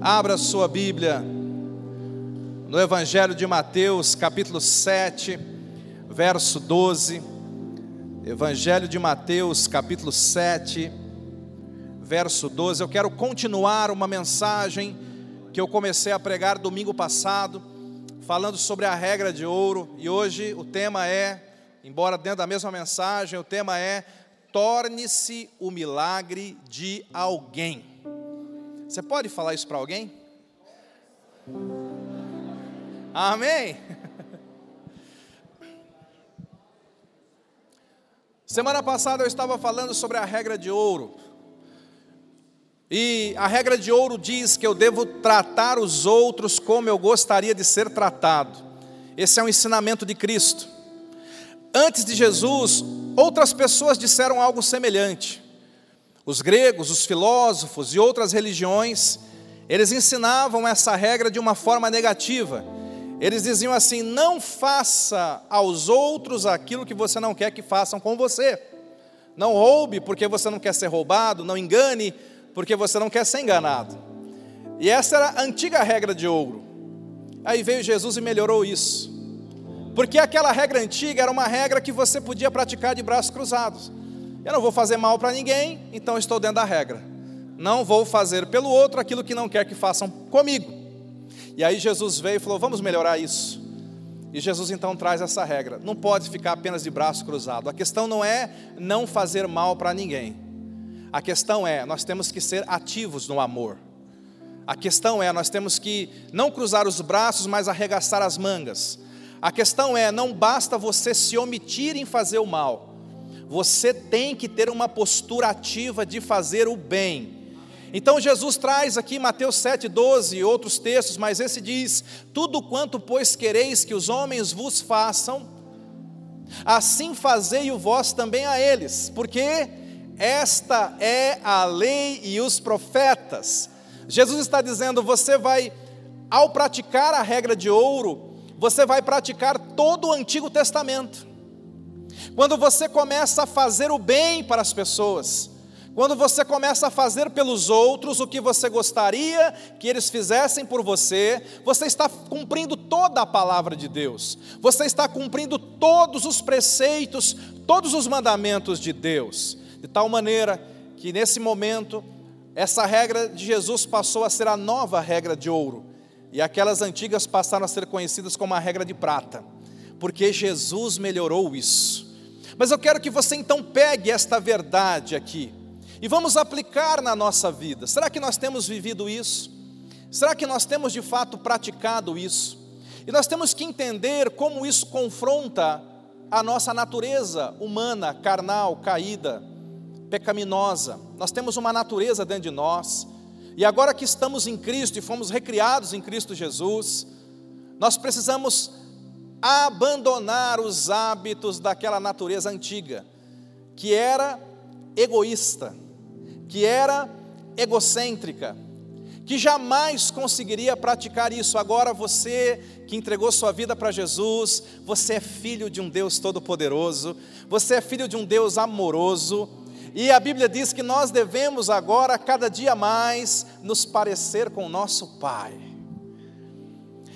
Abra sua Bíblia no Evangelho de Mateus, capítulo 7, verso 12. Evangelho de Mateus, capítulo 7, verso 12. Eu quero continuar uma mensagem que eu comecei a pregar domingo passado, falando sobre a regra de ouro, e hoje o tema é, embora dentro da mesma mensagem, o tema é torne-se o milagre de alguém. Você pode falar isso para alguém? Amém? Semana passada eu estava falando sobre a regra de ouro. E a regra de ouro diz que eu devo tratar os outros como eu gostaria de ser tratado. Esse é um ensinamento de Cristo. Antes de Jesus, outras pessoas disseram algo semelhante. Os gregos, os filósofos e outras religiões, eles ensinavam essa regra de uma forma negativa. Eles diziam assim: não faça aos outros aquilo que você não quer que façam com você. Não roube porque você não quer ser roubado, não engane porque você não quer ser enganado. E essa era a antiga regra de ouro. Aí veio Jesus e melhorou isso. Porque aquela regra antiga era uma regra que você podia praticar de braços cruzados. Eu não vou fazer mal para ninguém, então estou dentro da regra. Não vou fazer pelo outro aquilo que não quer que façam comigo. E aí Jesus veio e falou: vamos melhorar isso. E Jesus então traz essa regra: não pode ficar apenas de braço cruzado. A questão não é não fazer mal para ninguém. A questão é, nós temos que ser ativos no amor. A questão é, nós temos que não cruzar os braços, mas arregaçar as mangas. A questão é: não basta você se omitir em fazer o mal, você tem que ter uma postura ativa de fazer o bem. Então Jesus traz aqui Mateus 7,12 e outros textos, mas esse diz: Tudo quanto, pois, quereis que os homens vos façam, assim fazei o vós também a eles, porque esta é a lei e os profetas. Jesus está dizendo: você vai, ao praticar a regra de ouro, você vai praticar todo o Antigo Testamento. Quando você começa a fazer o bem para as pessoas, quando você começa a fazer pelos outros o que você gostaria que eles fizessem por você, você está cumprindo toda a palavra de Deus, você está cumprindo todos os preceitos, todos os mandamentos de Deus, de tal maneira que nesse momento, essa regra de Jesus passou a ser a nova regra de ouro e aquelas antigas passaram a ser conhecidas como a regra de prata, porque Jesus melhorou isso. Mas eu quero que você então pegue esta verdade aqui e vamos aplicar na nossa vida. Será que nós temos vivido isso? Será que nós temos de fato praticado isso? E nós temos que entender como isso confronta a nossa natureza humana, carnal, caída, pecaminosa. Nós temos uma natureza dentro de nós e agora que estamos em Cristo e fomos recriados em Cristo Jesus, nós precisamos abandonar os hábitos daquela natureza antiga, que era egoísta, que era egocêntrica, que jamais conseguiria praticar isso. Agora você que entregou sua vida para Jesus, você é filho de um Deus todo-poderoso, você é filho de um Deus amoroso e a Bíblia diz que nós devemos agora, cada dia mais, nos parecer com o nosso Pai.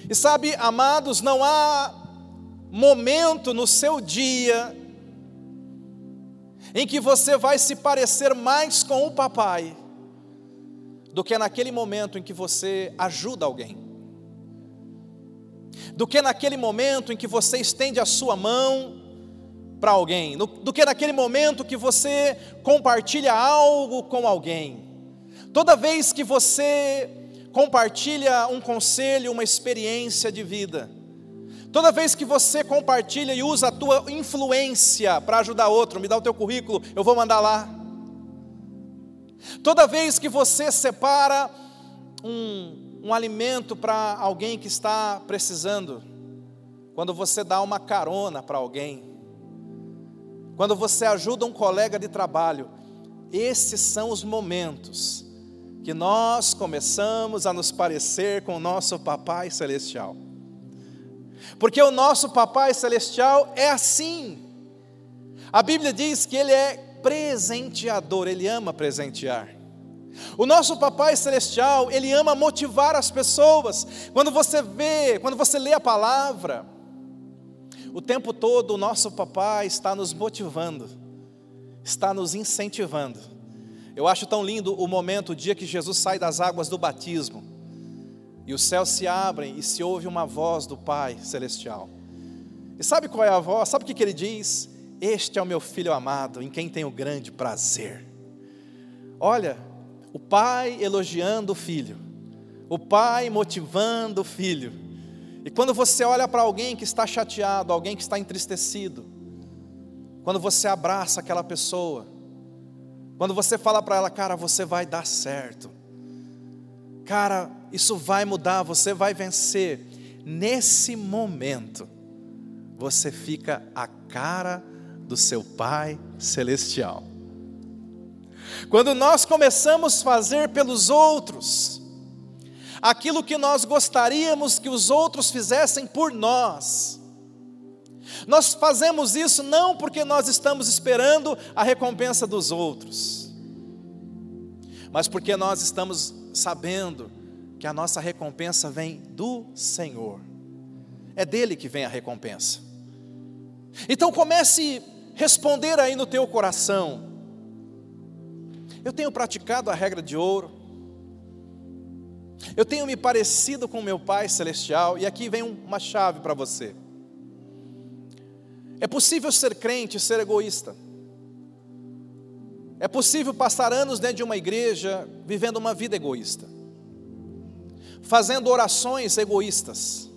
E sabe, amados, não há momento no seu dia em que você vai se parecer mais com o papai do que naquele momento em que você ajuda alguém, do que naquele momento em que você estende a sua mão para alguém, do que naquele momento que você compartilha algo com alguém. Toda vez que você compartilha um conselho, uma experiência de vida, toda vez que você compartilha e usa a tua influência para ajudar outro, me dá o teu currículo, eu vou mandar lá. Toda vez que você separa um, um alimento para alguém que está precisando, quando você dá uma carona para alguém, quando você ajuda um colega de trabalho, esses são os momentos que nós começamos a nos parecer com o nosso Papai Celestial. Porque o nosso Papai Celestial é assim. A Bíblia diz que Ele é presenteador, Ele ama presentear. O nosso Papai Celestial, Ele ama motivar as pessoas. Quando você vê, quando você lê a palavra, o tempo todo o nosso Papai está nos motivando, está nos incentivando. Eu acho tão lindo o momento, o dia que Jesus sai das águas do batismo, e os céus se abrem e se ouve uma voz do Pai Celestial. E sabe qual é a voz? Sabe o que, que ele diz? Este é o meu filho amado, em quem tenho grande prazer. Olha, o pai elogiando o filho, o pai motivando o filho. E quando você olha para alguém que está chateado, alguém que está entristecido, quando você abraça aquela pessoa, quando você fala para ela, cara, você vai dar certo, cara, isso vai mudar, você vai vencer, nesse momento, você fica a cara do seu Pai Celestial. Quando nós começamos a fazer pelos outros, aquilo que nós gostaríamos que os outros fizessem por nós, nós fazemos isso não porque nós estamos esperando a recompensa dos outros, mas porque nós estamos sabendo que a nossa recompensa vem do Senhor, é dele que vem a recompensa. Então comece a responder aí no teu coração. Eu tenho praticado a regra de ouro. Eu tenho me parecido com meu Pai celestial e aqui vem uma chave para você. É possível ser crente e ser egoísta. É possível passar anos dentro de uma igreja vivendo uma vida egoísta, fazendo orações egoístas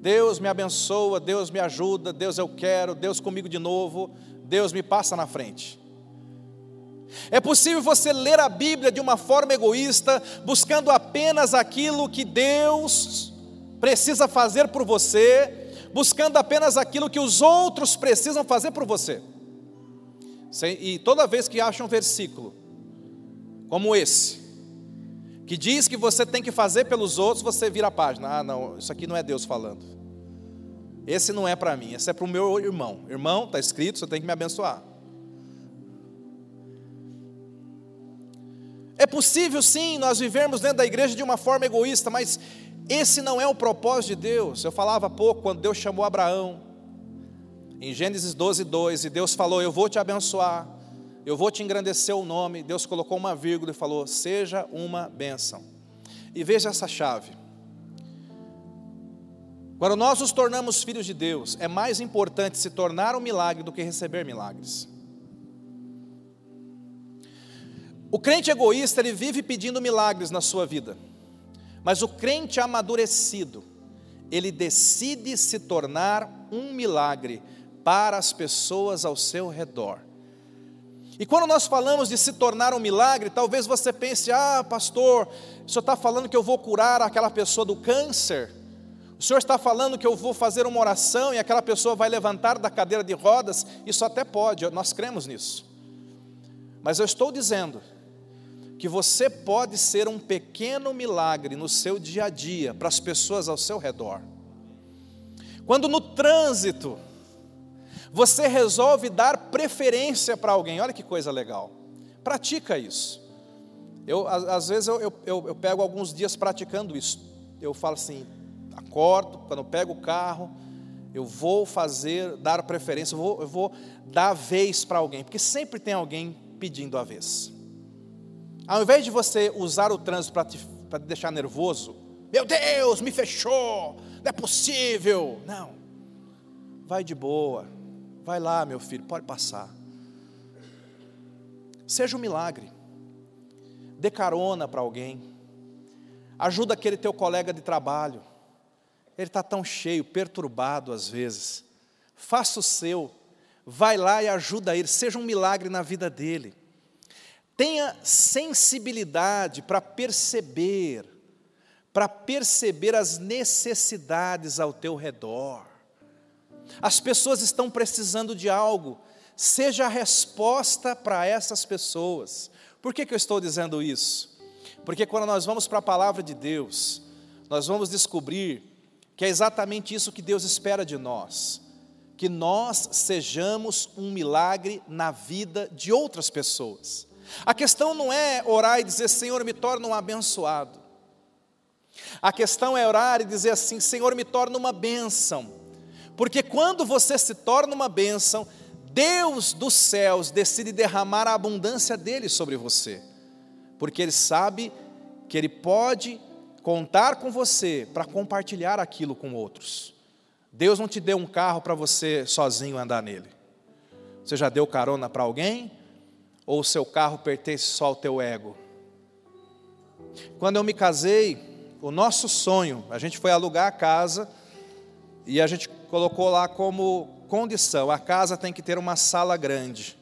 Deus me abençoa, Deus me ajuda, Deus eu quero, Deus comigo de novo, Deus me passa na frente. É possível você ler a Bíblia de uma forma egoísta, buscando apenas aquilo que Deus precisa fazer por você, buscando apenas aquilo que os outros precisam fazer por você. E toda vez que acha um versículo como esse, que diz que você tem que fazer pelos outros, você vira a página. Ah, não, isso aqui não é Deus falando. Esse não é para mim, esse é para o meu irmão. Irmão, está escrito, você tem que me abençoar. É possível sim nós vivermos dentro da igreja de uma forma egoísta, mas esse não é o propósito de Deus. Eu falava há pouco quando Deus chamou Abraão, em Gênesis 12, 2, e Deus falou: Eu vou te abençoar, eu vou te engrandecer o nome. Deus colocou uma vírgula e falou: Seja uma bênção. E veja essa chave. Quando nós nos tornamos filhos de Deus, é mais importante se tornar um milagre do que receber milagres. O crente egoísta, ele vive pedindo milagres na sua vida. Mas o crente amadurecido, ele decide se tornar um milagre para as pessoas ao seu redor. E quando nós falamos de se tornar um milagre, talvez você pense: ah, pastor, o senhor está falando que eu vou curar aquela pessoa do câncer. O senhor está falando que eu vou fazer uma oração e aquela pessoa vai levantar da cadeira de rodas. Isso até pode, nós cremos nisso. Mas eu estou dizendo que você pode ser um pequeno milagre no seu dia a dia para as pessoas ao seu redor. Quando no trânsito, você resolve dar preferência para alguém. Olha que coisa legal. Pratica isso. Eu, às vezes eu, eu, eu, pego alguns dias praticando isso. Eu falo assim, acordo, quando eu pego o carro, eu vou fazer, dar preferência, eu vou, eu vou dar vez para alguém, porque sempre tem alguém pedindo a vez. Ao invés de você usar o trânsito para te, te deixar nervoso, meu Deus, me fechou, não é possível. Não, vai de boa, Vai lá, meu filho, pode passar. Seja um milagre. Dê carona para alguém. Ajuda aquele teu colega de trabalho. Ele está tão cheio, perturbado às vezes. Faça o seu. Vai lá e ajuda ele. Seja um milagre na vida dele. Tenha sensibilidade para perceber, para perceber as necessidades ao teu redor. As pessoas estão precisando de algo. Seja a resposta para essas pessoas. Por que, que eu estou dizendo isso? Porque quando nós vamos para a palavra de Deus, nós vamos descobrir que é exatamente isso que Deus espera de nós. Que nós sejamos um milagre na vida de outras pessoas. A questão não é orar e dizer, Senhor, me torna um abençoado. A questão é orar e dizer assim: Senhor, me torna uma bênção. Porque quando você se torna uma bênção, Deus dos céus decide derramar a abundância dele sobre você. Porque ele sabe que ele pode contar com você para compartilhar aquilo com outros. Deus não te deu um carro para você sozinho andar nele. Você já deu carona para alguém? Ou o seu carro pertence só ao teu ego? Quando eu me casei, o nosso sonho, a gente foi alugar a casa e a gente colocou lá como condição: a casa tem que ter uma sala grande.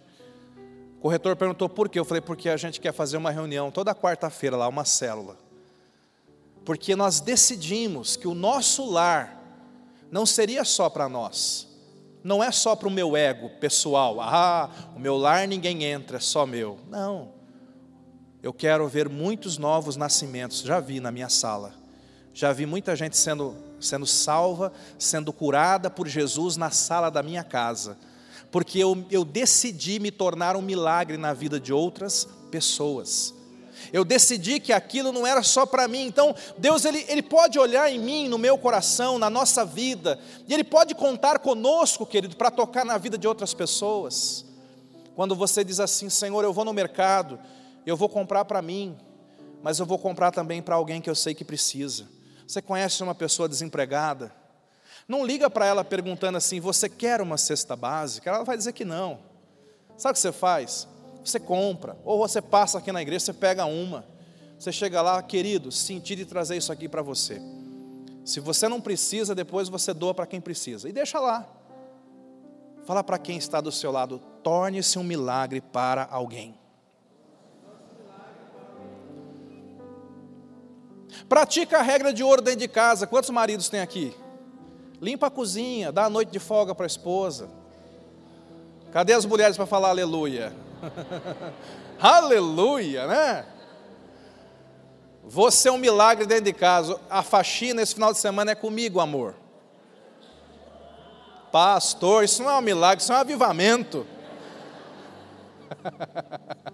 O corretor perguntou por quê? Eu falei, porque a gente quer fazer uma reunião toda quarta-feira lá, uma célula. Porque nós decidimos que o nosso lar não seria só para nós, não é só para o meu ego pessoal, ah, o meu lar ninguém entra, é só meu. Não. Eu quero ver muitos novos nascimentos, já vi na minha sala. Já vi muita gente sendo, sendo salva, sendo curada por Jesus na sala da minha casa. Porque eu, eu decidi me tornar um milagre na vida de outras pessoas. Eu decidi que aquilo não era só para mim. Então, Deus ele, ele pode olhar em mim, no meu coração, na nossa vida, e Ele pode contar conosco, querido, para tocar na vida de outras pessoas. Quando você diz assim, Senhor, eu vou no mercado, eu vou comprar para mim, mas eu vou comprar também para alguém que eu sei que precisa. Você conhece uma pessoa desempregada? Não liga para ela perguntando assim: você quer uma cesta básica? Ela vai dizer que não. Sabe o que você faz? Você compra, ou você passa aqui na igreja, você pega uma. Você chega lá, querido, senti de trazer isso aqui para você. Se você não precisa, depois você doa para quem precisa. E deixa lá. Fala para quem está do seu lado, torne-se um milagre para alguém. Pratica a regra de ouro dentro de casa. Quantos maridos tem aqui? Limpa a cozinha, dá a noite de folga para a esposa. Cadê as mulheres para falar aleluia? aleluia, né? Você é um milagre dentro de casa. A faxina esse final de semana é comigo, amor. Pastor, isso não é um milagre, isso é um avivamento.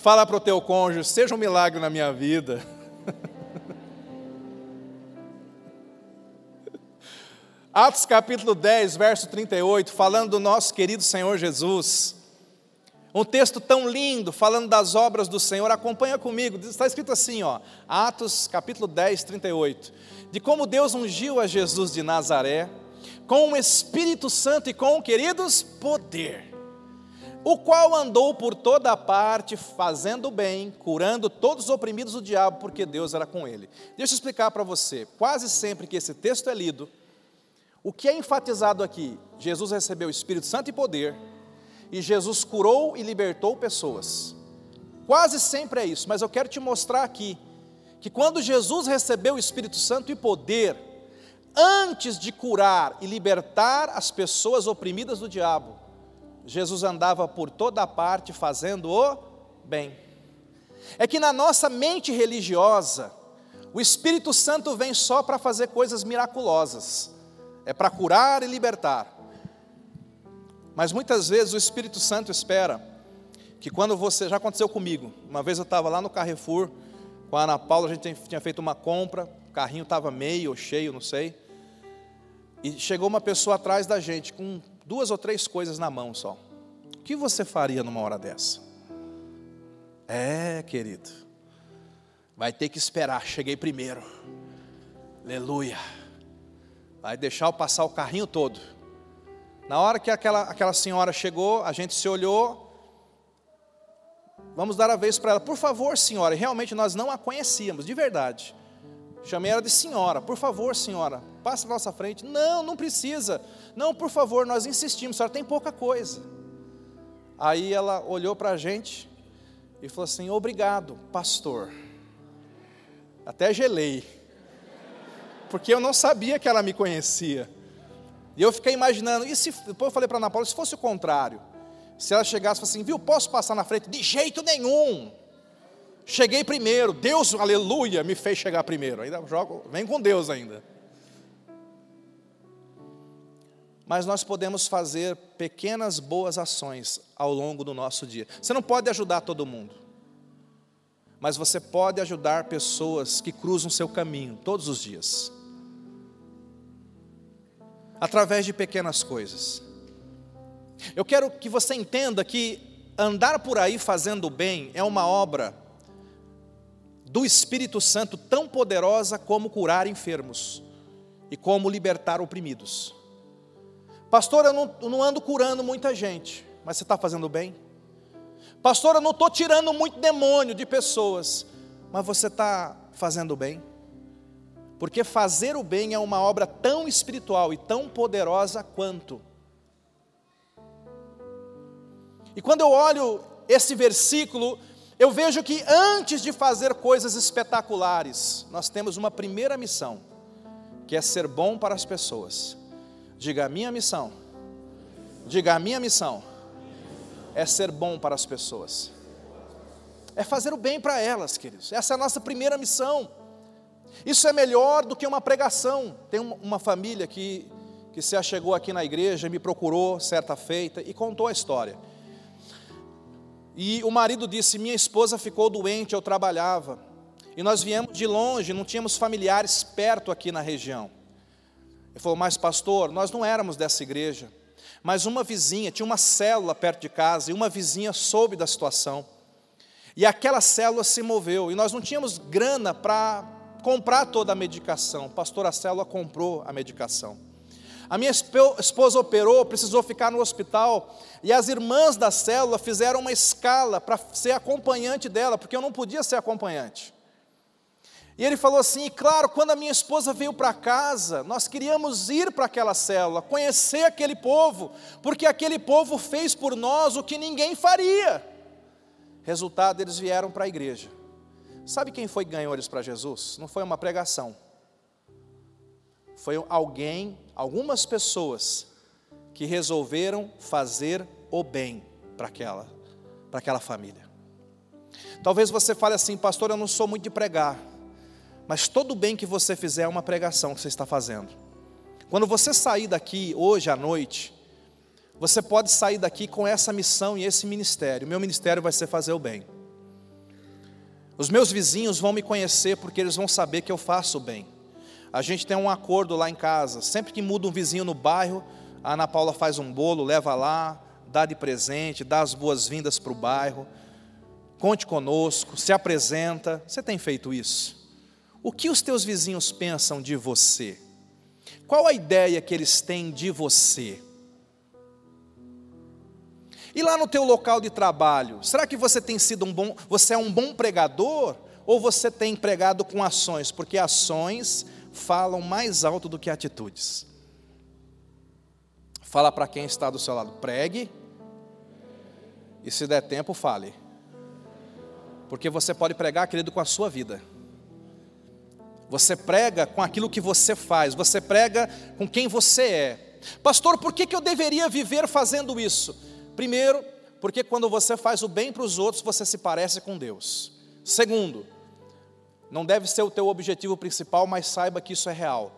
Fala para o teu cônjuge, seja um milagre na minha vida. Atos capítulo 10, verso 38, falando do nosso querido Senhor Jesus. Um texto tão lindo, falando das obras do Senhor, acompanha comigo, está escrito assim, ó, Atos capítulo 10, 38, de como Deus ungiu a Jesus de Nazaré, com o Espírito Santo e com, queridos, poder o qual andou por toda parte, fazendo bem, curando todos os oprimidos do diabo, porque Deus era com ele. Deixa eu explicar para você. Quase sempre que esse texto é lido, o que é enfatizado aqui? Jesus recebeu o Espírito Santo e poder, e Jesus curou e libertou pessoas. Quase sempre é isso, mas eu quero te mostrar aqui que quando Jesus recebeu o Espírito Santo e poder, antes de curar e libertar as pessoas oprimidas do diabo, Jesus andava por toda parte fazendo o bem. É que na nossa mente religiosa, o Espírito Santo vem só para fazer coisas miraculosas, é para curar e libertar. Mas muitas vezes o Espírito Santo espera que quando você, já aconteceu comigo, uma vez eu estava lá no Carrefour com a Ana Paula, a gente tinha feito uma compra, o carrinho estava meio ou cheio, não sei, e chegou uma pessoa atrás da gente com duas ou três coisas na mão só. O que você faria numa hora dessa? É, querido, vai ter que esperar, cheguei primeiro. Aleluia. Vai deixar eu passar o carrinho todo. Na hora que aquela, aquela senhora chegou, a gente se olhou. Vamos dar a vez para ela. Por favor, senhora. Realmente nós não a conhecíamos, de verdade. Chamei ela de senhora. Por favor, senhora, passe para nossa frente. Não, não precisa. Não, por favor, nós insistimos. A senhora tem pouca coisa. Aí ela olhou para a gente e falou assim: Obrigado, pastor. Até gelei, porque eu não sabia que ela me conhecia. E eu fiquei imaginando, e se, depois eu falei para a Ana Paula, se fosse o contrário, se ela chegasse e falasse assim, viu, posso passar na frente? De jeito nenhum. Cheguei primeiro, Deus, aleluia, me fez chegar primeiro. Ainda jogo, vem com Deus ainda. mas nós podemos fazer pequenas boas ações ao longo do nosso dia. Você não pode ajudar todo mundo, mas você pode ajudar pessoas que cruzam seu caminho todos os dias, através de pequenas coisas. Eu quero que você entenda que andar por aí fazendo bem é uma obra do Espírito Santo tão poderosa como curar enfermos e como libertar oprimidos. Pastor, eu não, não ando curando muita gente, mas você está fazendo bem? Pastor, eu não estou tirando muito demônio de pessoas, mas você está fazendo bem? Porque fazer o bem é uma obra tão espiritual e tão poderosa quanto. E quando eu olho esse versículo, eu vejo que antes de fazer coisas espetaculares, nós temos uma primeira missão, que é ser bom para as pessoas. Diga a minha missão. Diga a minha missão é ser bom para as pessoas. É fazer o bem para elas, queridos. Essa é a nossa primeira missão. Isso é melhor do que uma pregação. Tem uma família que, que se achegou aqui na igreja, me procurou certa feita e contou a história. E o marido disse: Minha esposa ficou doente, eu trabalhava. E nós viemos de longe, não tínhamos familiares perto aqui na região. Ele falou, mas pastor, nós não éramos dessa igreja. Mas uma vizinha, tinha uma célula perto de casa, e uma vizinha soube da situação. E aquela célula se moveu, e nós não tínhamos grana para comprar toda a medicação. Pastor, a célula comprou a medicação. A minha esposa operou, precisou ficar no hospital, e as irmãs da célula fizeram uma escala para ser acompanhante dela, porque eu não podia ser acompanhante. E ele falou assim: e claro, quando a minha esposa veio para casa, nós queríamos ir para aquela célula, conhecer aquele povo, porque aquele povo fez por nós o que ninguém faria. Resultado, eles vieram para a igreja. Sabe quem foi que ganhou eles para Jesus? Não foi uma pregação. Foi alguém, algumas pessoas, que resolveram fazer o bem para aquela, para aquela família. Talvez você fale assim, pastor, eu não sou muito de pregar. Mas todo bem que você fizer é uma pregação que você está fazendo. Quando você sair daqui hoje à noite, você pode sair daqui com essa missão e esse ministério. O meu ministério vai ser fazer o bem. Os meus vizinhos vão me conhecer porque eles vão saber que eu faço o bem. A gente tem um acordo lá em casa. Sempre que muda um vizinho no bairro, a Ana Paula faz um bolo, leva lá, dá de presente, dá as boas-vindas para o bairro. Conte conosco, se apresenta. Você tem feito isso? O que os teus vizinhos pensam de você? Qual a ideia que eles têm de você? E lá no teu local de trabalho, será que você tem sido um bom, você é um bom pregador ou você tem pregado com ações? Porque ações falam mais alto do que atitudes. Fala para quem está do seu lado, pregue. E se der tempo, fale. Porque você pode pregar, querido, com a sua vida. Você prega com aquilo que você faz, você prega com quem você é. Pastor, por que, que eu deveria viver fazendo isso? Primeiro, porque quando você faz o bem para os outros, você se parece com Deus. Segundo, não deve ser o teu objetivo principal, mas saiba que isso é real.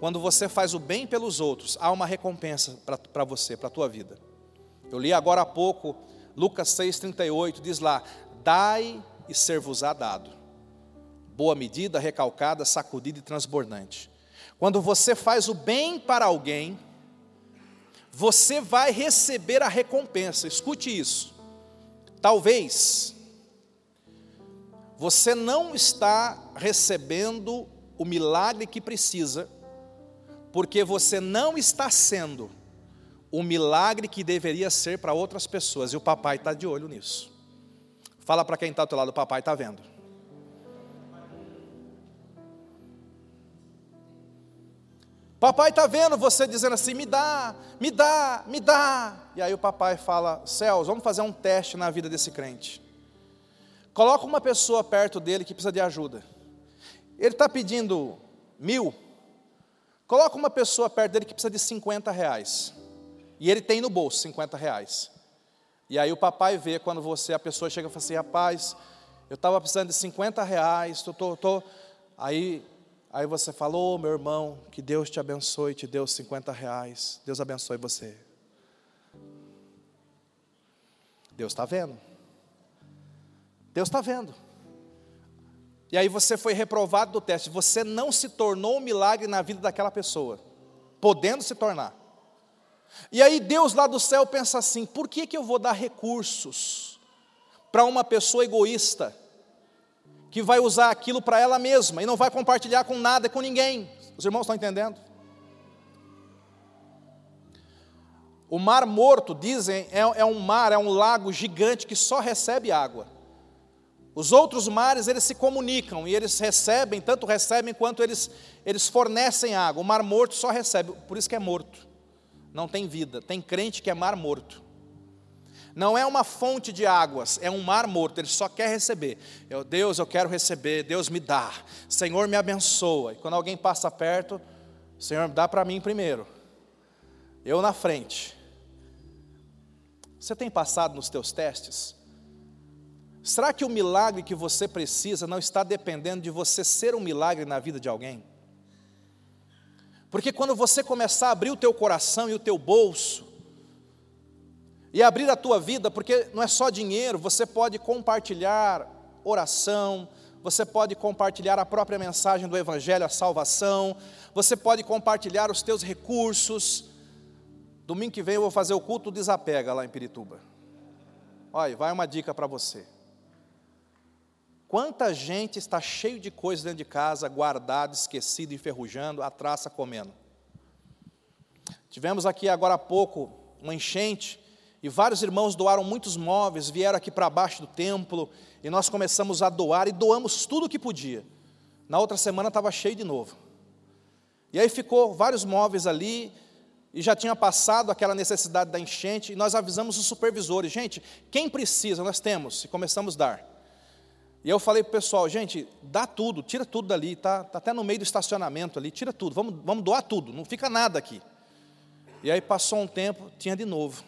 Quando você faz o bem pelos outros, há uma recompensa para você, para a tua vida. Eu li agora há pouco, Lucas 6,38, diz lá: Dai e ser-vos-á dado boa medida, recalcada, sacudida e transbordante. Quando você faz o bem para alguém, você vai receber a recompensa. Escute isso. Talvez você não está recebendo o milagre que precisa, porque você não está sendo o milagre que deveria ser para outras pessoas, e o papai está de olho nisso. Fala para quem está do teu lado, o papai está vendo. Papai está vendo você dizendo assim: me dá, me dá, me dá. E aí o papai fala: Céus, vamos fazer um teste na vida desse crente. Coloca uma pessoa perto dele que precisa de ajuda. Ele está pedindo mil. Coloca uma pessoa perto dele que precisa de 50 reais. E ele tem no bolso 50 reais. E aí o papai vê quando você, a pessoa chega e fala assim: rapaz, eu estava precisando de 50 reais, tô, tô, tô. aí Aí você falou, oh, meu irmão, que Deus te abençoe, te deu 50 reais. Deus abençoe você. Deus está vendo. Deus está vendo. E aí você foi reprovado do teste. Você não se tornou um milagre na vida daquela pessoa, podendo se tornar. E aí Deus lá do céu pensa assim: por que, que eu vou dar recursos para uma pessoa egoísta, que vai usar aquilo para ela mesma e não vai compartilhar com nada, com ninguém? Os irmãos estão entendendo? O mar morto, dizem, é, é um mar, é um lago gigante que só recebe água. Os outros mares, eles se comunicam e eles recebem, tanto recebem quanto eles, eles fornecem água. O mar morto só recebe, por isso que é morto. Não tem vida. Tem crente que é mar morto. Não é uma fonte de águas, é um mar morto, ele só quer receber. Eu, Deus, eu quero receber, Deus me dá. Senhor, me abençoa. E quando alguém passa perto, Senhor, dá para mim primeiro. Eu na frente. Você tem passado nos teus testes? Será que o milagre que você precisa não está dependendo de você ser um milagre na vida de alguém? Porque quando você começar a abrir o teu coração e o teu bolso, e abrir a tua vida, porque não é só dinheiro, você pode compartilhar oração, você pode compartilhar a própria mensagem do Evangelho, a salvação, você pode compartilhar os teus recursos. Domingo que vem eu vou fazer o culto desapega lá em Pirituba. Olha, vai uma dica para você. Quanta gente está cheio de coisas dentro de casa, guardado, esquecido, enferrujando, a traça comendo. Tivemos aqui agora há pouco uma enchente, e vários irmãos doaram muitos móveis, vieram aqui para baixo do templo, e nós começamos a doar, e doamos tudo o que podia. Na outra semana estava cheio de novo. E aí ficou vários móveis ali, e já tinha passado aquela necessidade da enchente, e nós avisamos os supervisores, gente, quem precisa, nós temos, e começamos a dar. E eu falei para o pessoal, gente, dá tudo, tira tudo dali, está tá até no meio do estacionamento ali, tira tudo, vamos, vamos doar tudo, não fica nada aqui. E aí passou um tempo, tinha de novo.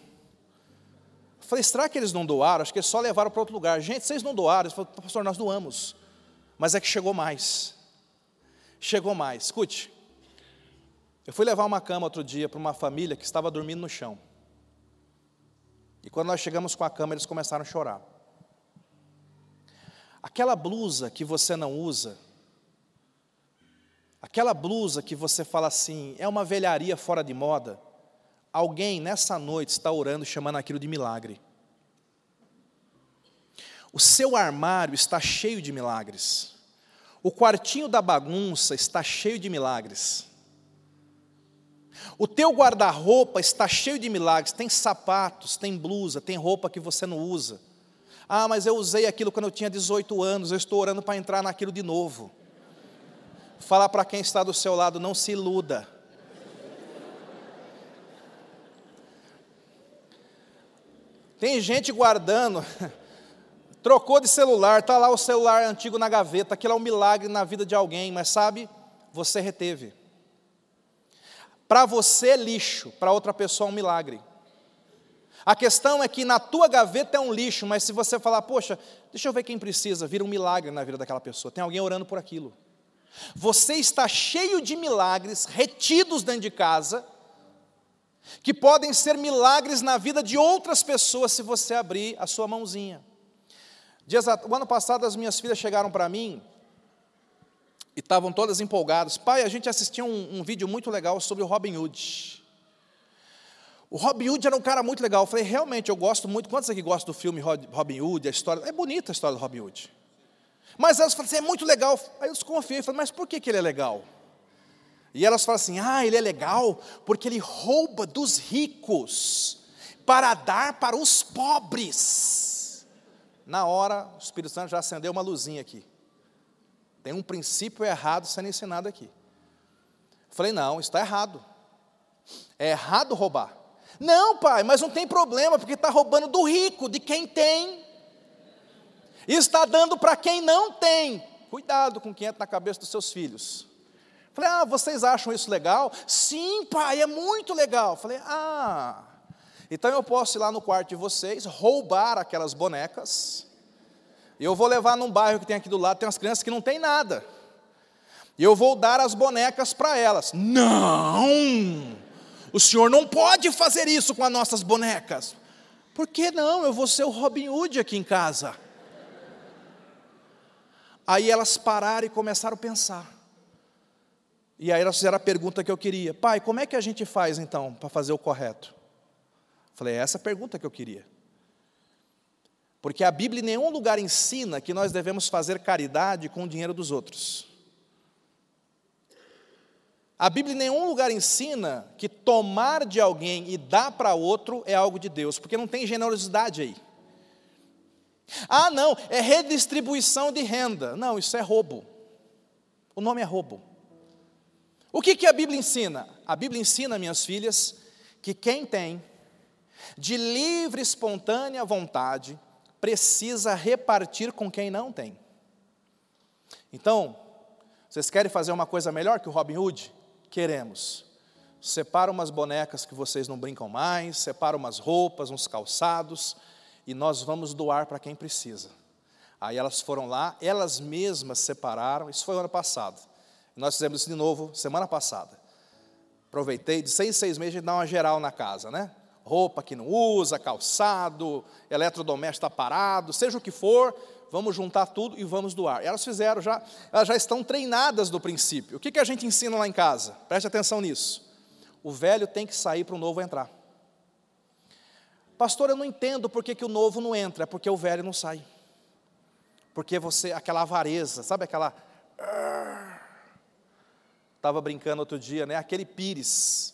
Eu falei, será que eles não doaram? Acho que eles só levaram para outro lugar. Gente, vocês não doaram? Eles falaram, pastor, nós doamos. Mas é que chegou mais. Chegou mais. Escute, eu fui levar uma cama outro dia para uma família que estava dormindo no chão. E quando nós chegamos com a cama, eles começaram a chorar. Aquela blusa que você não usa, aquela blusa que você fala assim, é uma velharia fora de moda, alguém nessa noite está orando chamando aquilo de milagre. O seu armário está cheio de milagres. O quartinho da bagunça está cheio de milagres. O teu guarda-roupa está cheio de milagres. Tem sapatos, tem blusa, tem roupa que você não usa. Ah, mas eu usei aquilo quando eu tinha 18 anos, eu estou orando para entrar naquilo de novo. Falar para quem está do seu lado, não se iluda. Tem gente guardando, trocou de celular, está lá o celular antigo na gaveta, aquilo é um milagre na vida de alguém, mas sabe, você reteve. Para você é lixo, para outra pessoa é um milagre. A questão é que na tua gaveta é um lixo, mas se você falar, poxa, deixa eu ver quem precisa, vira um milagre na vida daquela pessoa. Tem alguém orando por aquilo. Você está cheio de milagres retidos dentro de casa, que podem ser milagres na vida de outras pessoas se você abrir a sua mãozinha. O ano passado as minhas filhas chegaram para mim e estavam todas empolgadas. Pai, a gente assistiu um, um vídeo muito legal sobre o Robin Hood. O Robin Hood era um cara muito legal. Eu falei, realmente, eu gosto muito. Quantos aqui gostam do filme Robin Hood, a história? É bonita a história do Robin Hood. Mas elas falaram assim, é muito legal. Aí eu desconfiei, falei, mas por que, que ele é legal? E elas falam assim, ah, ele é legal porque ele rouba dos ricos para dar para os pobres. Na hora, o Espírito Santo já acendeu uma luzinha aqui. Tem um princípio errado sendo ensinado aqui. Eu falei, não, está errado. É errado roubar. Não, pai, mas não tem problema, porque está roubando do rico, de quem tem, e está dando para quem não tem. Cuidado com quem entra na cabeça dos seus filhos. Falei, ah, vocês acham isso legal? Sim, pai, é muito legal. Falei, ah, então eu posso ir lá no quarto de vocês, roubar aquelas bonecas, e eu vou levar num bairro que tem aqui do lado, tem umas crianças que não tem nada. E eu vou dar as bonecas para elas. Não! O senhor não pode fazer isso com as nossas bonecas. Por que não? Eu vou ser o Robin Hood aqui em casa. Aí elas pararam e começaram a pensar. E aí elas fizeram a pergunta que eu queria: Pai, como é que a gente faz então para fazer o correto? Falei: é essa a pergunta que eu queria. Porque a Bíblia em nenhum lugar ensina que nós devemos fazer caridade com o dinheiro dos outros. A Bíblia em nenhum lugar ensina que tomar de alguém e dar para outro é algo de Deus, porque não tem generosidade aí. Ah, não, é redistribuição de renda. Não, isso é roubo. O nome é roubo. O que, que a Bíblia ensina? A Bíblia ensina, minhas filhas, que quem tem, de livre, espontânea vontade, precisa repartir com quem não tem. Então, vocês querem fazer uma coisa melhor que o Robin Hood? Queremos. Separa umas bonecas que vocês não brincam mais, separa umas roupas, uns calçados, e nós vamos doar para quem precisa. Aí elas foram lá, elas mesmas separaram, isso foi ano passado. Nós fizemos isso de novo semana passada. Aproveitei, de seis seis meses a gente dá uma geral na casa, né? Roupa que não usa, calçado, eletrodoméstico está parado, seja o que for, vamos juntar tudo e vamos doar. E elas fizeram já, elas já estão treinadas do princípio. O que, que a gente ensina lá em casa? Preste atenção nisso. O velho tem que sair para o novo entrar. Pastor, eu não entendo por que, que o novo não entra, é porque o velho não sai. Porque você, aquela avareza, sabe aquela Estava brincando outro dia, né? Aquele pires.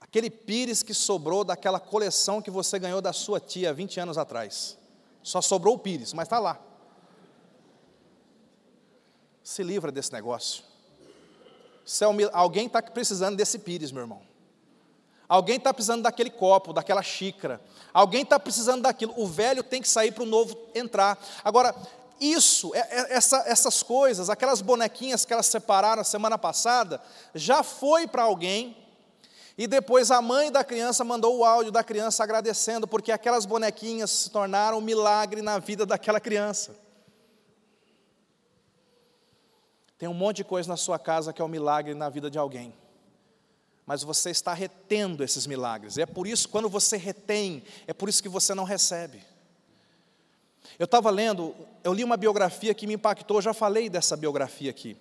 Aquele pires que sobrou daquela coleção que você ganhou da sua tia 20 anos atrás. Só sobrou o pires, mas está lá. Se livra desse negócio. É alguém está precisando desse pires, meu irmão. Alguém está precisando daquele copo, daquela xícara. Alguém está precisando daquilo. O velho tem que sair para o novo entrar. Agora, isso, é, é, essa, essas coisas, aquelas bonequinhas que elas separaram a semana passada, já foi para alguém, e depois a mãe da criança mandou o áudio da criança agradecendo, porque aquelas bonequinhas se tornaram um milagre na vida daquela criança. Tem um monte de coisa na sua casa que é um milagre na vida de alguém. Mas você está retendo esses milagres. E é por isso, quando você retém, é por isso que você não recebe. Eu estava lendo, eu li uma biografia que me impactou, já falei dessa biografia aqui.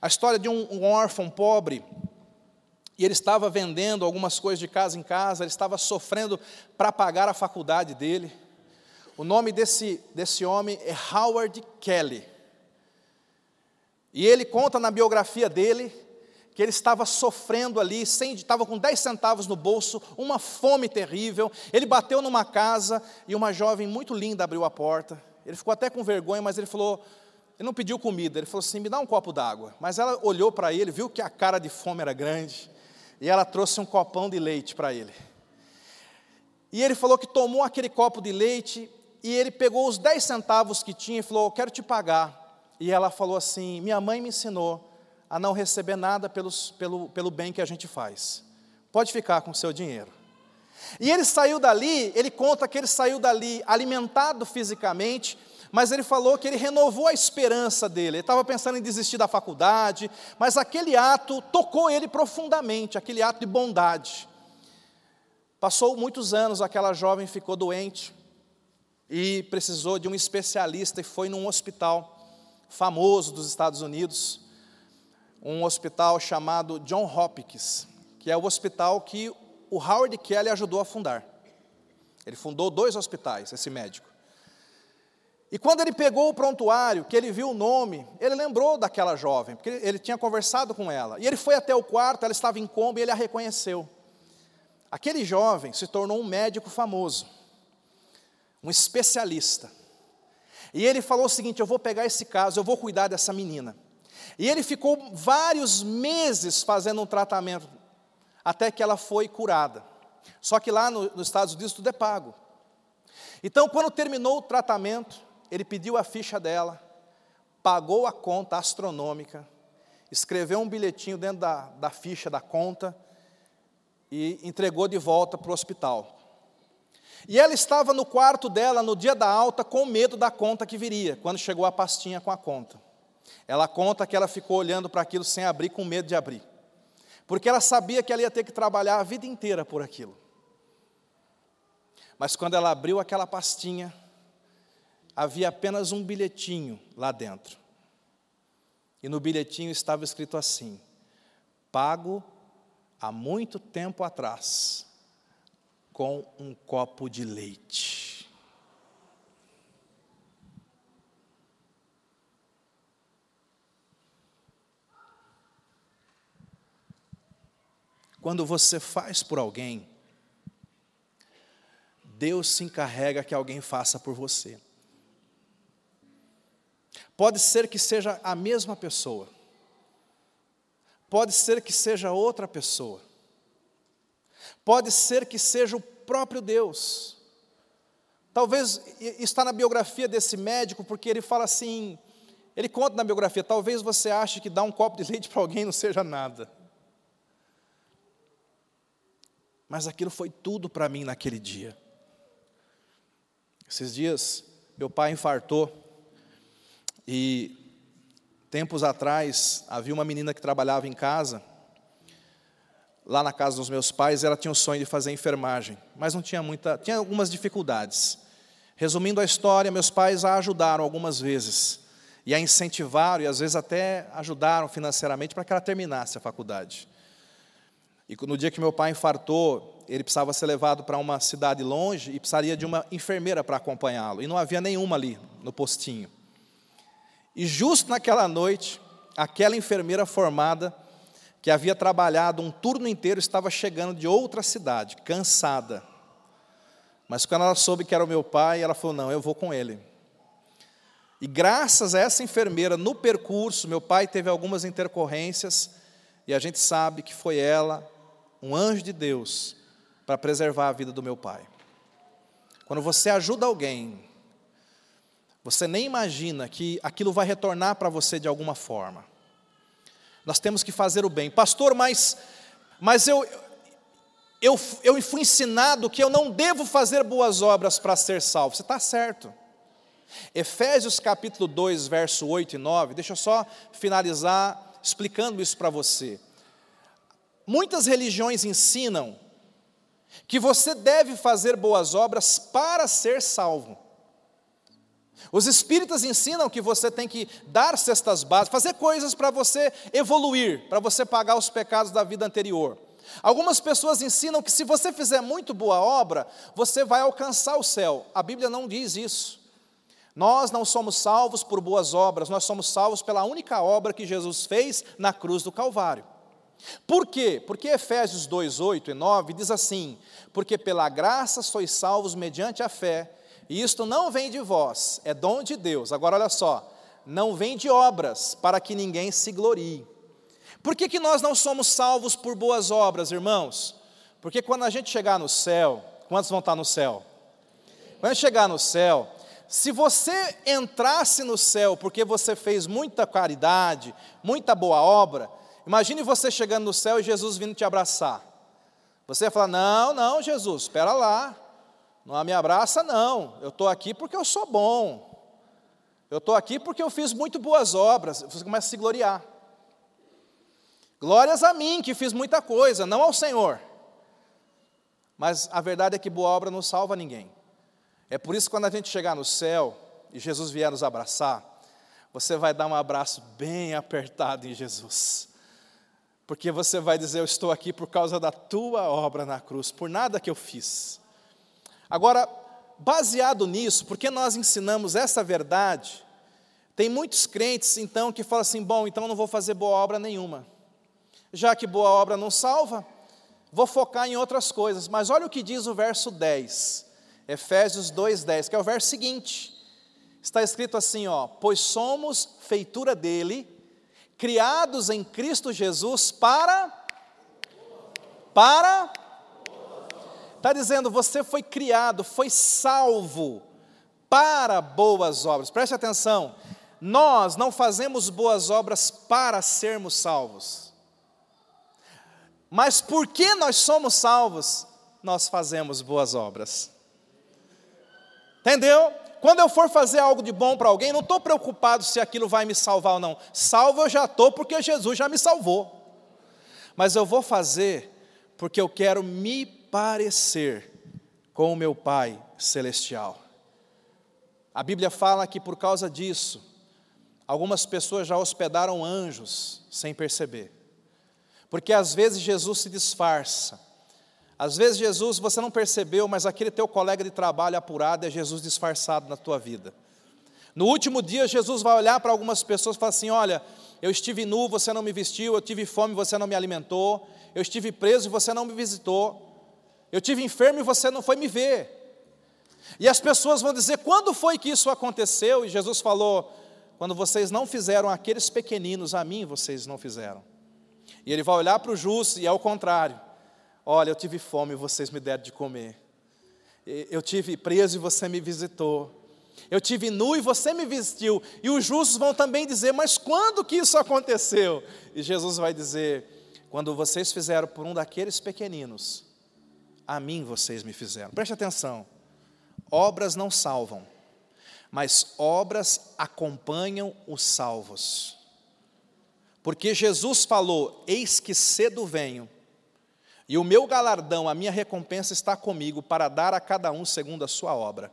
A história de um, um órfão pobre, e ele estava vendendo algumas coisas de casa em casa, ele estava sofrendo para pagar a faculdade dele. O nome desse, desse homem é Howard Kelly. E ele conta na biografia dele que ele estava sofrendo ali, sem, estava com 10 centavos no bolso, uma fome terrível. Ele bateu numa casa e uma jovem muito linda abriu a porta. Ele ficou até com vergonha, mas ele falou, ele não pediu comida, ele falou assim: me dá um copo d'água. Mas ela olhou para ele, viu que a cara de fome era grande, e ela trouxe um copão de leite para ele. E ele falou que tomou aquele copo de leite, e ele pegou os 10 centavos que tinha e falou: quero te pagar. E ela falou assim: minha mãe me ensinou a não receber nada pelos, pelo, pelo bem que a gente faz. Pode ficar com o seu dinheiro. E ele saiu dali, ele conta que ele saiu dali alimentado fisicamente, mas ele falou que ele renovou a esperança dele. Ele estava pensando em desistir da faculdade, mas aquele ato tocou ele profundamente, aquele ato de bondade. Passou muitos anos, aquela jovem ficou doente e precisou de um especialista e foi num hospital famoso dos Estados Unidos um hospital chamado John Hopkins, que é o hospital que o Howard Kelly ajudou a fundar. Ele fundou dois hospitais, esse médico. E quando ele pegou o prontuário, que ele viu o nome, ele lembrou daquela jovem, porque ele tinha conversado com ela. E ele foi até o quarto, ela estava em coma e ele a reconheceu. Aquele jovem se tornou um médico famoso, um especialista. E ele falou o seguinte: Eu vou pegar esse caso, eu vou cuidar dessa menina. E ele ficou vários meses fazendo um tratamento, até que ela foi curada. Só que lá no, nos Estados Unidos tudo é pago. Então, quando terminou o tratamento, ele pediu a ficha dela, pagou a conta astronômica, escreveu um bilhetinho dentro da, da ficha da conta e entregou de volta para o hospital. E ela estava no quarto dela no dia da alta com medo da conta que viria, quando chegou a pastinha com a conta. Ela conta que ela ficou olhando para aquilo sem abrir, com medo de abrir. Porque ela sabia que ela ia ter que trabalhar a vida inteira por aquilo. Mas quando ela abriu aquela pastinha, havia apenas um bilhetinho lá dentro. E no bilhetinho estava escrito assim: pago há muito tempo atrás, com um copo de leite. Quando você faz por alguém, Deus se encarrega que alguém faça por você. Pode ser que seja a mesma pessoa, pode ser que seja outra pessoa, pode ser que seja o próprio Deus. Talvez está na biografia desse médico, porque ele fala assim, ele conta na biografia, talvez você ache que dar um copo de leite para alguém não seja nada. Mas aquilo foi tudo para mim naquele dia. Esses dias, meu pai infartou e tempos atrás havia uma menina que trabalhava em casa, lá na casa dos meus pais, ela tinha o sonho de fazer enfermagem, mas não tinha muita, tinha algumas dificuldades. Resumindo a história, meus pais a ajudaram algumas vezes e a incentivaram e às vezes até ajudaram financeiramente para que ela terminasse a faculdade. E no dia que meu pai infartou, ele precisava ser levado para uma cidade longe e precisaria de uma enfermeira para acompanhá-lo. E não havia nenhuma ali no postinho. E justo naquela noite, aquela enfermeira formada, que havia trabalhado um turno inteiro, estava chegando de outra cidade, cansada. Mas quando ela soube que era o meu pai, ela falou: Não, eu vou com ele. E graças a essa enfermeira, no percurso, meu pai teve algumas intercorrências, e a gente sabe que foi ela um anjo de Deus para preservar a vida do meu pai. Quando você ajuda alguém, você nem imagina que aquilo vai retornar para você de alguma forma. Nós temos que fazer o bem. Pastor, mas, mas eu, eu, eu fui ensinado que eu não devo fazer boas obras para ser salvo. Você está certo. Efésios capítulo 2, verso 8 e 9, deixa eu só finalizar explicando isso para você. Muitas religiões ensinam que você deve fazer boas obras para ser salvo. Os espíritas ensinam que você tem que dar cestas básicas, fazer coisas para você evoluir, para você pagar os pecados da vida anterior. Algumas pessoas ensinam que se você fizer muito boa obra, você vai alcançar o céu. A Bíblia não diz isso. Nós não somos salvos por boas obras, nós somos salvos pela única obra que Jesus fez na cruz do Calvário. Por quê? Porque Efésios 2, 8 e 9 diz assim: Porque pela graça sois salvos mediante a fé, e isto não vem de vós, é dom de Deus. Agora olha só, não vem de obras, para que ninguém se glorie. Por que, que nós não somos salvos por boas obras, irmãos? Porque quando a gente chegar no céu, quantos vão estar no céu? Quando a gente chegar no céu, se você entrasse no céu porque você fez muita caridade, muita boa obra, Imagine você chegando no céu e Jesus vindo te abraçar. Você ia falar: Não, não, Jesus, espera lá. Não me abraça, não. Eu estou aqui porque eu sou bom. Eu estou aqui porque eu fiz muito boas obras. Você começa a se gloriar. Glórias a mim, que fiz muita coisa, não ao Senhor. Mas a verdade é que boa obra não salva ninguém. É por isso que quando a gente chegar no céu e Jesus vier nos abraçar, você vai dar um abraço bem apertado em Jesus porque você vai dizer: Eu estou aqui por causa da tua obra na cruz, por nada que eu fiz. Agora, baseado nisso, porque nós ensinamos essa verdade, tem muitos crentes então que falam assim: Bom, então não vou fazer boa obra nenhuma, já que boa obra não salva, vou focar em outras coisas. Mas olha o que diz o verso 10, Efésios 2,10, que é o verso seguinte. Está escrito assim: ó, Pois somos feitura dele criados em Cristo Jesus para para Está dizendo, você foi criado, foi salvo para boas obras. Preste atenção, nós não fazemos boas obras para sermos salvos. Mas porque nós somos salvos, nós fazemos boas obras. Entendeu? Quando eu for fazer algo de bom para alguém, não estou preocupado se aquilo vai me salvar ou não. Salvo eu já estou, porque Jesus já me salvou. Mas eu vou fazer porque eu quero me parecer com o meu Pai celestial. A Bíblia fala que por causa disso, algumas pessoas já hospedaram anjos sem perceber. Porque às vezes Jesus se disfarça. Às vezes Jesus você não percebeu, mas aquele teu colega de trabalho apurado é Jesus disfarçado na tua vida. No último dia, Jesus vai olhar para algumas pessoas e falar assim: Olha, eu estive nu, você não me vestiu, eu tive fome, você não me alimentou, eu estive preso e você não me visitou, eu tive enfermo e você não foi me ver. E as pessoas vão dizer: quando foi que isso aconteceu? E Jesus falou: quando vocês não fizeram aqueles pequeninos, a mim vocês não fizeram. E ele vai olhar para o justo e é o contrário: olha, eu tive fome e vocês me deram de comer. Eu tive preso e você me visitou. Eu tive nu e você me vestiu. E os justos vão também dizer: Mas quando que isso aconteceu? E Jesus vai dizer: Quando vocês fizeram por um daqueles pequeninos, a mim vocês me fizeram. Preste atenção. Obras não salvam, mas obras acompanham os salvos. Porque Jesus falou: Eis que cedo venho, e o meu galardão, a minha recompensa está comigo para dar a cada um segundo a sua obra.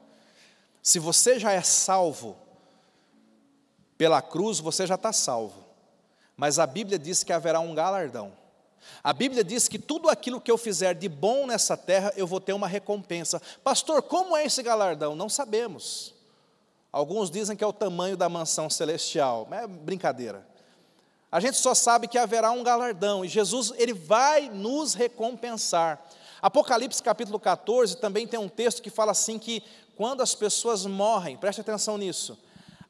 Se você já é salvo pela cruz, você já está salvo. Mas a Bíblia diz que haverá um galardão. A Bíblia diz que tudo aquilo que eu fizer de bom nessa terra, eu vou ter uma recompensa. Pastor, como é esse galardão? Não sabemos. Alguns dizem que é o tamanho da mansão celestial. É brincadeira. A gente só sabe que haverá um galardão e Jesus ele vai nos recompensar. Apocalipse capítulo 14 também tem um texto que fala assim que quando as pessoas morrem, preste atenção nisso,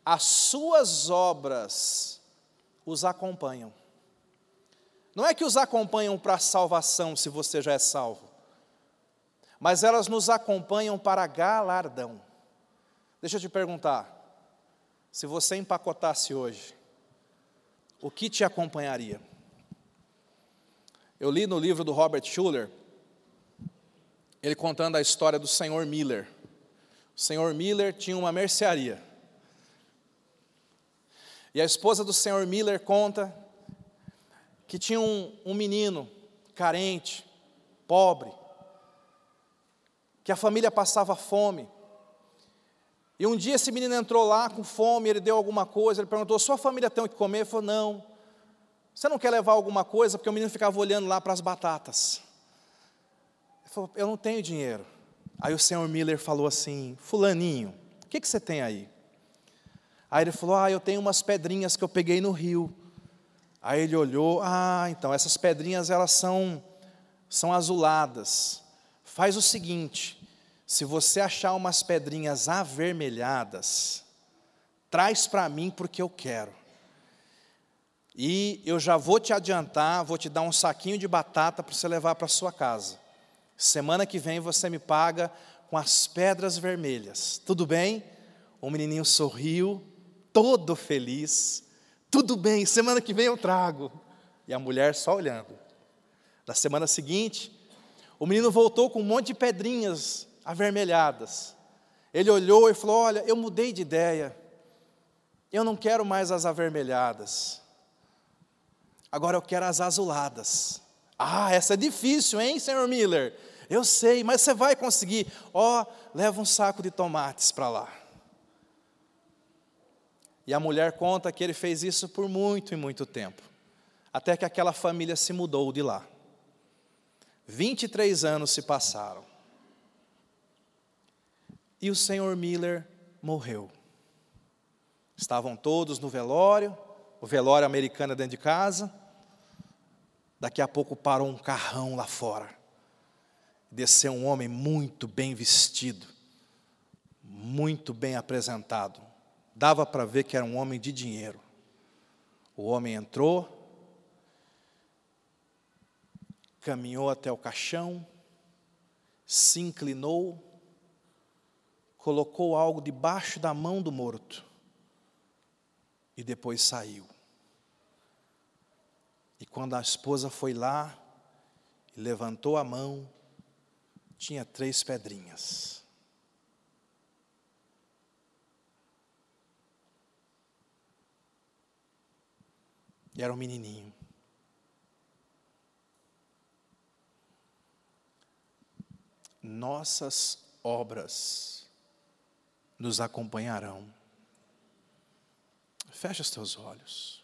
as suas obras os acompanham. Não é que os acompanham para a salvação, se você já é salvo, mas elas nos acompanham para galardão. Deixa eu te perguntar, se você empacotasse hoje, o que te acompanharia? Eu li no livro do Robert Schuller, ele contando a história do senhor Miller. O senhor Miller tinha uma mercearia. E a esposa do senhor Miller conta que tinha um, um menino carente, pobre, que a família passava fome. E um dia esse menino entrou lá com fome, ele deu alguma coisa, ele perguntou: Sua família tem o que comer? Ele falou: Não. Você não quer levar alguma coisa? Porque o menino ficava olhando lá para as batatas. Ele falou: Eu não tenho dinheiro. Aí o senhor Miller falou assim: Fulaninho, o que, que você tem aí? Aí ele falou: Ah, eu tenho umas pedrinhas que eu peguei no rio. Aí ele olhou, ah, então essas pedrinhas elas são são azuladas. Faz o seguinte, se você achar umas pedrinhas avermelhadas, traz para mim porque eu quero. E eu já vou te adiantar, vou te dar um saquinho de batata para você levar para sua casa. Semana que vem você me paga com as pedras vermelhas. Tudo bem? O menininho sorriu, todo feliz. Tudo bem, semana que vem eu trago. E a mulher só olhando. Na semana seguinte, o menino voltou com um monte de pedrinhas avermelhadas. Ele olhou e falou: Olha, eu mudei de ideia. Eu não quero mais as avermelhadas. Agora eu quero as azuladas. Ah, essa é difícil, hein, senhor Miller? Eu sei, mas você vai conseguir. Ó, oh, leva um saco de tomates para lá. E a mulher conta que ele fez isso por muito e muito tempo, até que aquela família se mudou de lá. 23 anos se passaram. E o senhor Miller morreu. Estavam todos no velório, o velório americano dentro de casa. Daqui a pouco parou um carrão lá fora. Desceu um homem muito bem vestido, muito bem apresentado, dava para ver que era um homem de dinheiro. O homem entrou, caminhou até o caixão, se inclinou, colocou algo debaixo da mão do morto e depois saiu. E quando a esposa foi lá e levantou a mão, tinha três pedrinhas. Era um menininho. Nossas obras nos acompanharão. Fecha os teus olhos.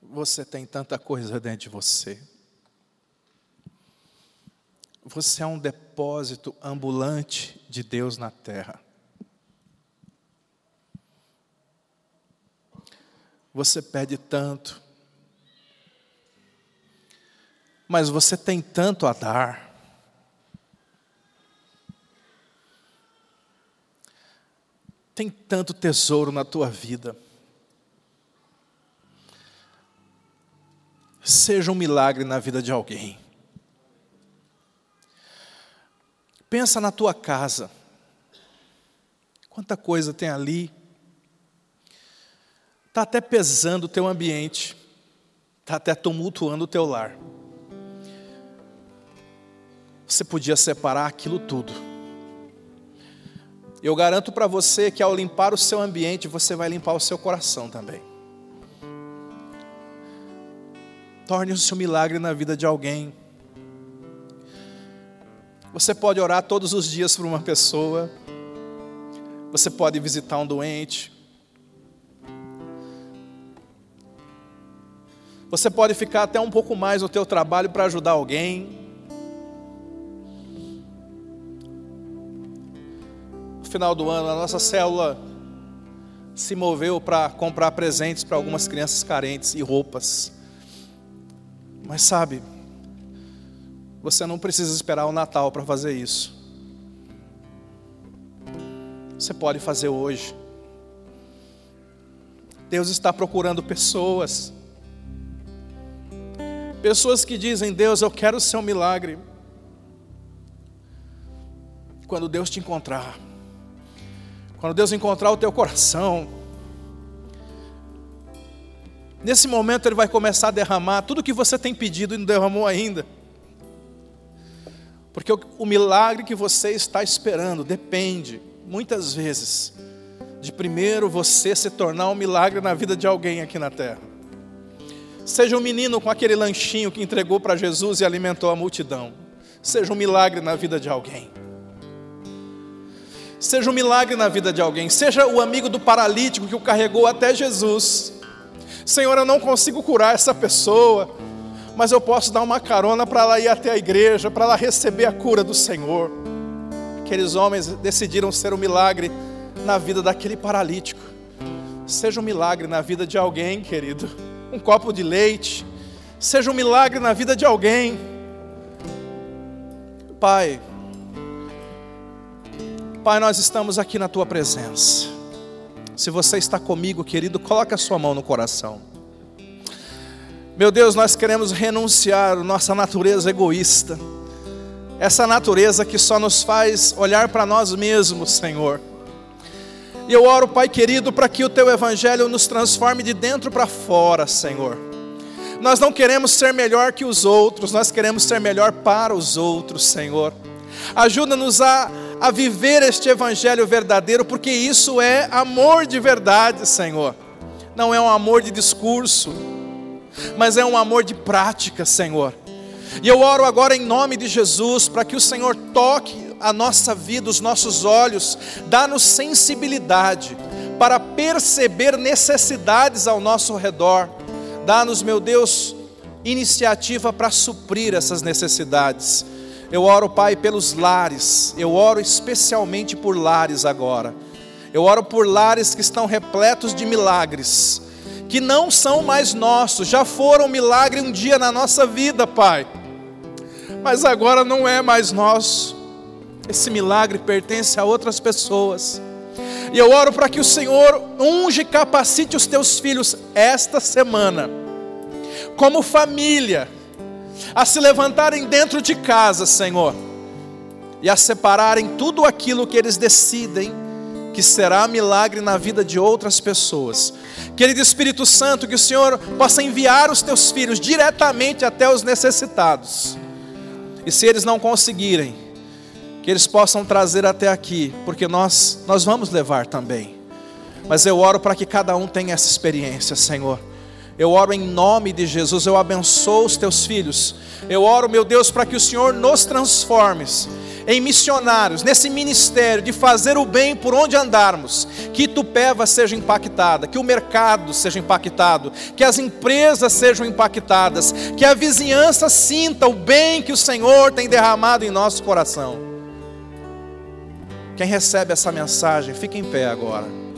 Você tem tanta coisa dentro de você. Você é um depósito ambulante de Deus na terra. Você pede tanto, mas você tem tanto a dar. Tem tanto tesouro na tua vida. seja um milagre na vida de alguém. Pensa na tua casa. Quanta coisa tem ali. Está até pesando o teu ambiente. Está até tumultuando o teu lar. Você podia separar aquilo tudo. Eu garanto para você que ao limpar o seu ambiente, você vai limpar o seu coração também. Torne-se um milagre na vida de alguém. Você pode orar todos os dias por uma pessoa. Você pode visitar um doente. Você pode ficar até um pouco mais no teu trabalho para ajudar alguém. No final do ano, a nossa célula se moveu para comprar presentes para algumas crianças carentes e roupas. Mas sabe, você não precisa esperar o Natal para fazer isso. Você pode fazer hoje. Deus está procurando pessoas. Pessoas que dizem: Deus, eu quero o seu milagre. Quando Deus te encontrar, quando Deus encontrar o teu coração, Nesse momento ele vai começar a derramar tudo que você tem pedido e não derramou ainda. Porque o, o milagre que você está esperando depende, muitas vezes, de primeiro você se tornar um milagre na vida de alguém aqui na terra. Seja um menino com aquele lanchinho que entregou para Jesus e alimentou a multidão. Seja um milagre na vida de alguém. Seja um milagre na vida de alguém. Seja o amigo do paralítico que o carregou até Jesus Senhor, eu não consigo curar essa pessoa, mas eu posso dar uma carona para ela ir até a igreja, para ela receber a cura do Senhor. Aqueles homens decidiram ser um milagre na vida daquele paralítico. Seja um milagre na vida de alguém, querido. Um copo de leite. Seja um milagre na vida de alguém. Pai, Pai, nós estamos aqui na tua presença. Se você está comigo, querido, coloque a sua mão no coração. Meu Deus, nós queremos renunciar a nossa natureza egoísta, essa natureza que só nos faz olhar para nós mesmos, Senhor. E eu oro, Pai querido, para que o Teu Evangelho nos transforme de dentro para fora, Senhor. Nós não queremos ser melhor que os outros, nós queremos ser melhor para os outros, Senhor. Ajuda-nos a a viver este evangelho verdadeiro, porque isso é amor de verdade, Senhor. Não é um amor de discurso, mas é um amor de prática, Senhor. E eu oro agora em nome de Jesus para que o Senhor toque a nossa vida, os nossos olhos, dá-nos sensibilidade para perceber necessidades ao nosso redor. Dá-nos, meu Deus, iniciativa para suprir essas necessidades. Eu oro, Pai, pelos lares. Eu oro especialmente por lares agora. Eu oro por lares que estão repletos de milagres, que não são mais nossos, já foram milagre um dia na nossa vida, Pai, mas agora não é mais nosso. Esse milagre pertence a outras pessoas. E eu oro para que o Senhor unge e capacite os teus filhos esta semana, como família a se levantarem dentro de casa, Senhor, e a separarem tudo aquilo que eles decidem que será milagre na vida de outras pessoas. Querido Espírito Santo, que o Senhor possa enviar os teus filhos diretamente até os necessitados. E se eles não conseguirem, que eles possam trazer até aqui, porque nós nós vamos levar também. Mas eu oro para que cada um tenha essa experiência, Senhor. Eu oro em nome de Jesus, eu abençoo os teus filhos. Eu oro, meu Deus, para que o Senhor nos transforme em missionários, nesse ministério de fazer o bem por onde andarmos, que Itupeva seja impactada, que o mercado seja impactado, que as empresas sejam impactadas, que a vizinhança sinta o bem que o Senhor tem derramado em nosso coração. Quem recebe essa mensagem, fique em pé agora.